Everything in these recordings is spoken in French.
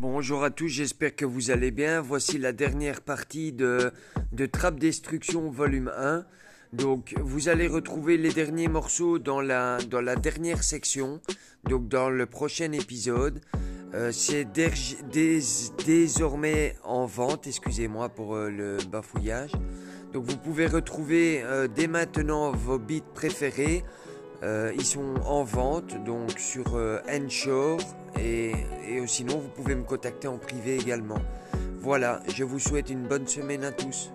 Bonjour à tous, j'espère que vous allez bien. Voici la dernière partie de, Trap Destruction volume 1. Donc vous allez retrouver les derniers morceaux dans la, dans la dernière section, donc dans le prochain épisode. Euh, c'est désormais en vente, excusez-moi pour euh, le bafouillage. Donc vous pouvez retrouver euh, dès maintenant vos beats préférés. Ils sont en vente donc sur Ensure et, et sinon, vous pouvez me contacter en privé également. Voilà, je vous souhaite une bonne semaine à tous.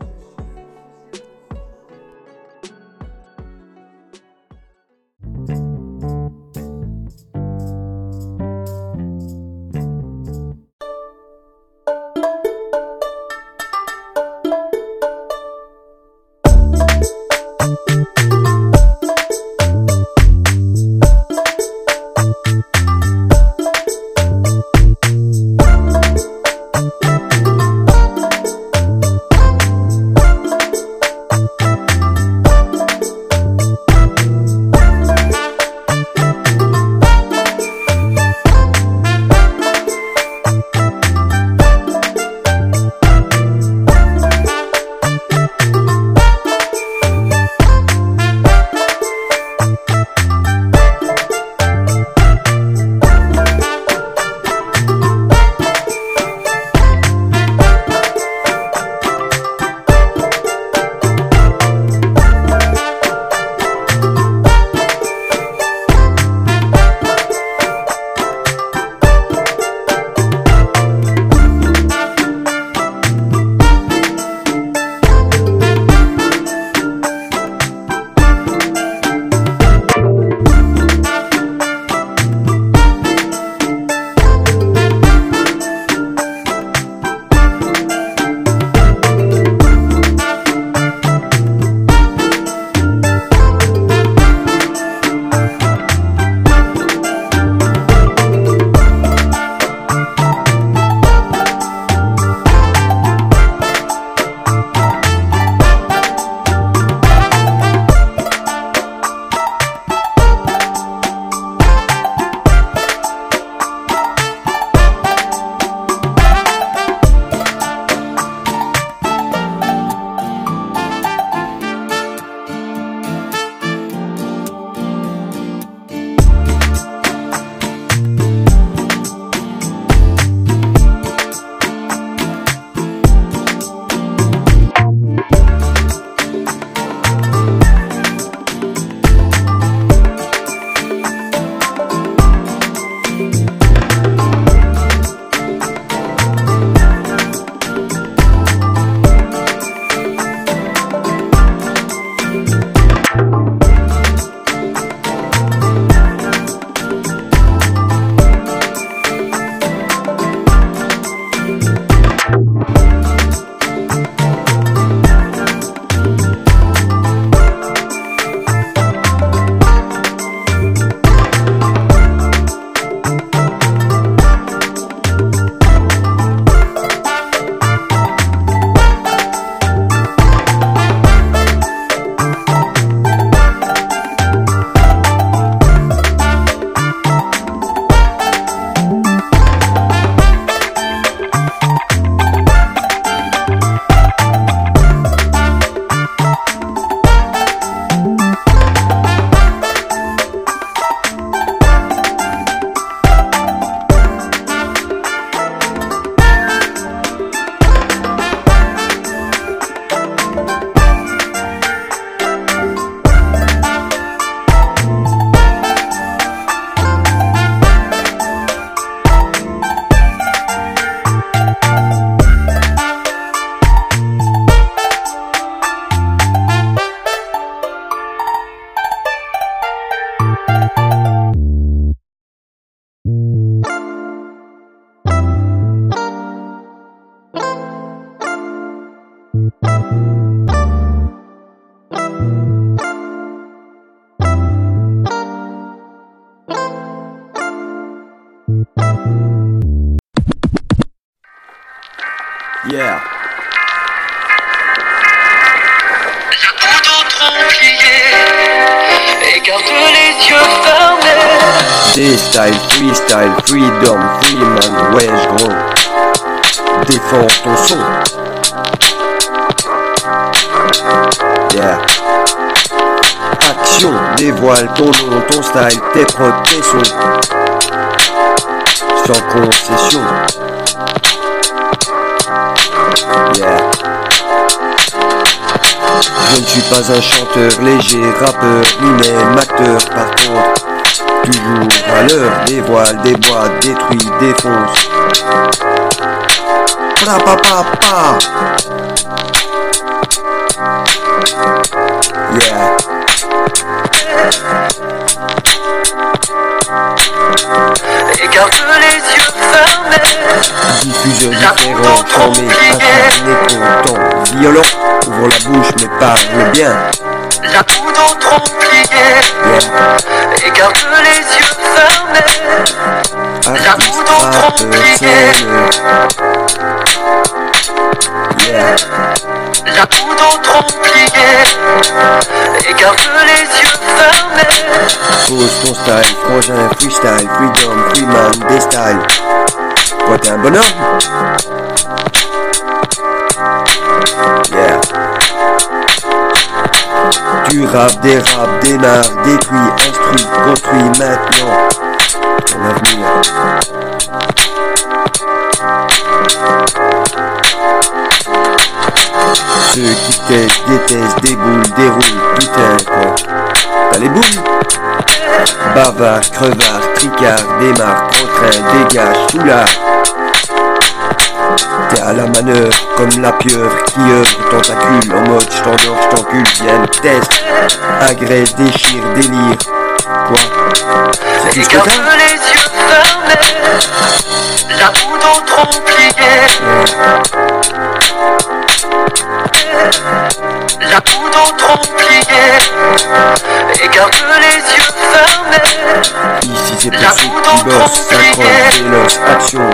Beaucoup les yeux fermés. Des style, freestyle, freedom, freeman, wesh gros. Défends ton son. Yeah. Action, dévoile ton nom, ton style, tes sons. Sans concession. Yeah. Je ne suis pas un chanteur léger, rappeur, ni même acteur par contre. Toujours à l'heure, dévoile, déboîte, détruit, défonce. Pa pa pa pa. Et garde les yeux fermés. Diffuseur différent, formé, instantané, content, violent. Ouvre la bouche mais parle bien. La poudre trop pliée. Garde les yeux fermés. La poudre trop pliée. Yeah. La poudre trop pliée. Et garde les yeux fermés. Pose ton style, frangin, freestyle, freedom, freeman, des styles. Quoi, t'es un bonhomme Yeah. Tu rap, des rap, démarre, détruis, instruis, construis maintenant ton avenir. Ceux qui testent, détestent, déboulent, déroulent, putain quoi. T'as les boules Bavard, crevard, tricard, démarre, contraint, dégage, soulard. T'es à la manœuvre, comme la pieuvre qui œuvre tentacule, en mode j't'endors, j't'encule, viens, test, agresse, déchire, délire. Quoi? C'est tout Et ce que t'as les yeux fermés. La poudre trop pliée. La poudre trop pliée. Et garde les yeux fermés. Ici c'est poudre qui trop s'accrochent, véloce, action.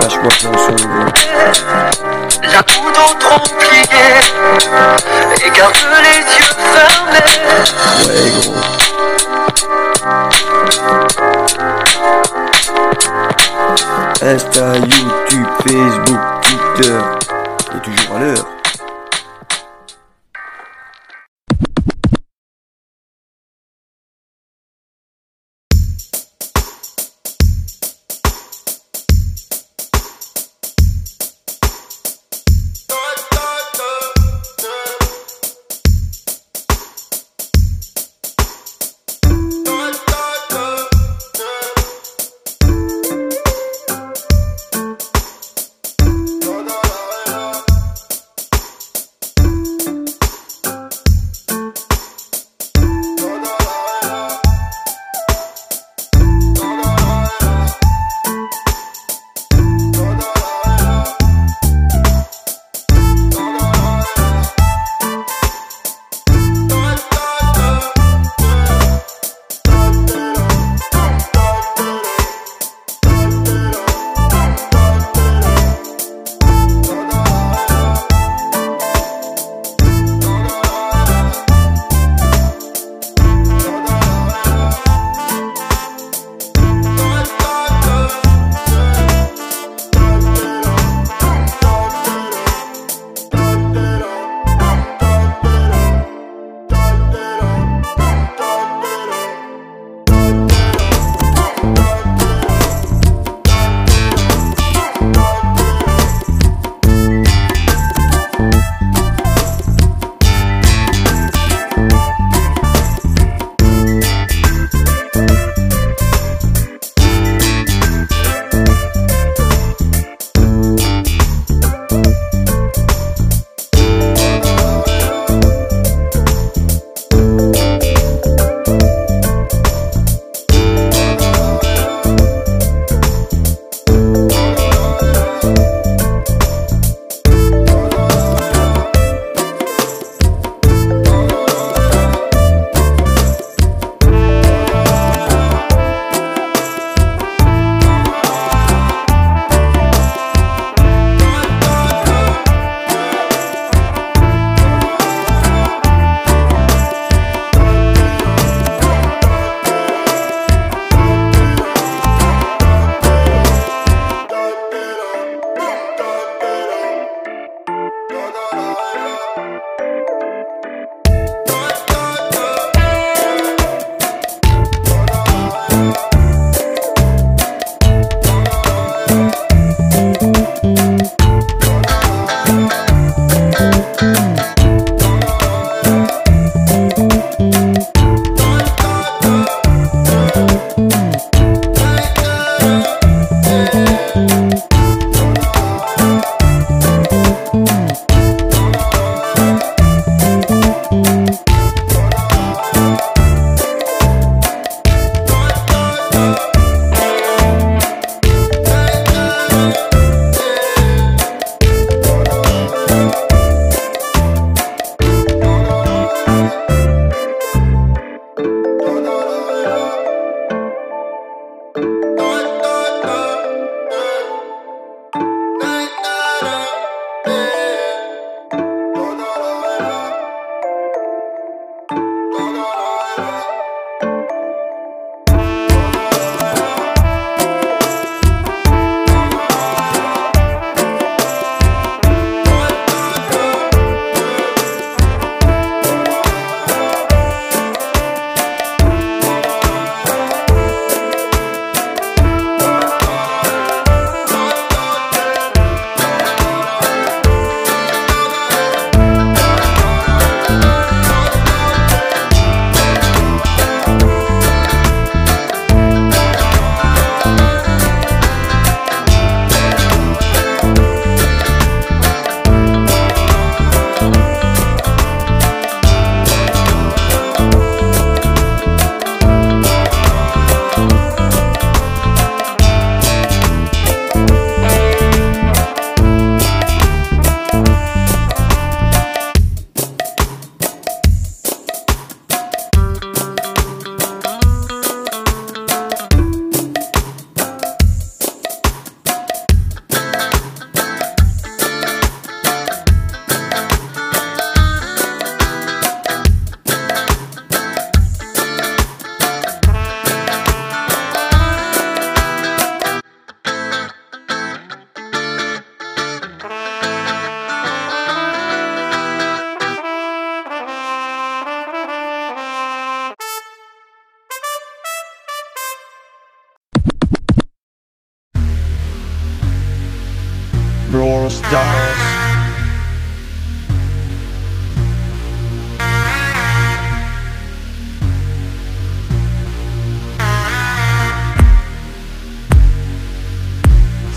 Lâche-moi ton son. La poudre trop pliée. Et garde les yeux fermés. Ouais, gros. Insta, YouTube, Facebook, Twitter. Et toujours à l'heure.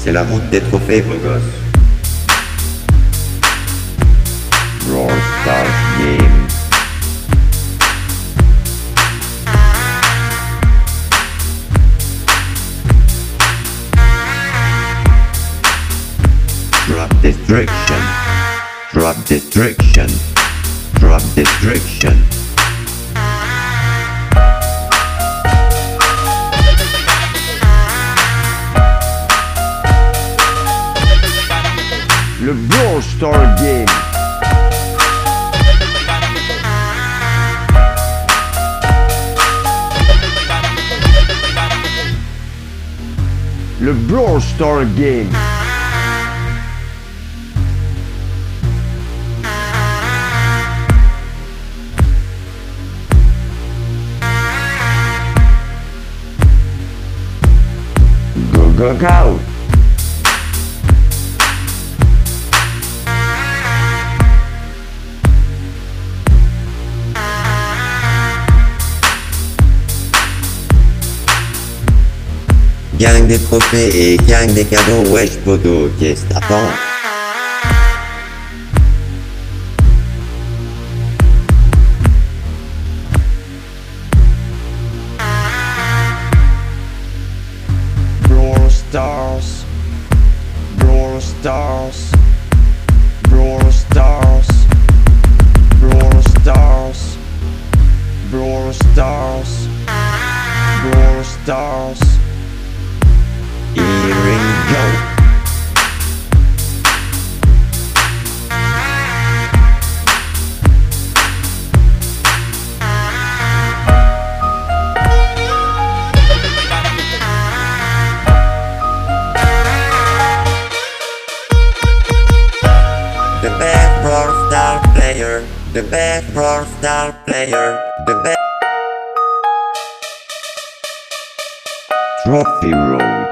C'est la route des trophées, beau gosse. Brawl Stars Game. Drop destruction. Drop destruction. Drop destruction. Brawl Star Game. Le Brawl Star Game. Go, go, go. Gang des trophées et gang des cadeaux, wesh poteau, qu'est-ce que t'attends Brawl Stars. Brawl Stars. Brawl Stars. Brawl Stars. Brawl Stars. Brawl Stars. Star player, the best Trophy Roll.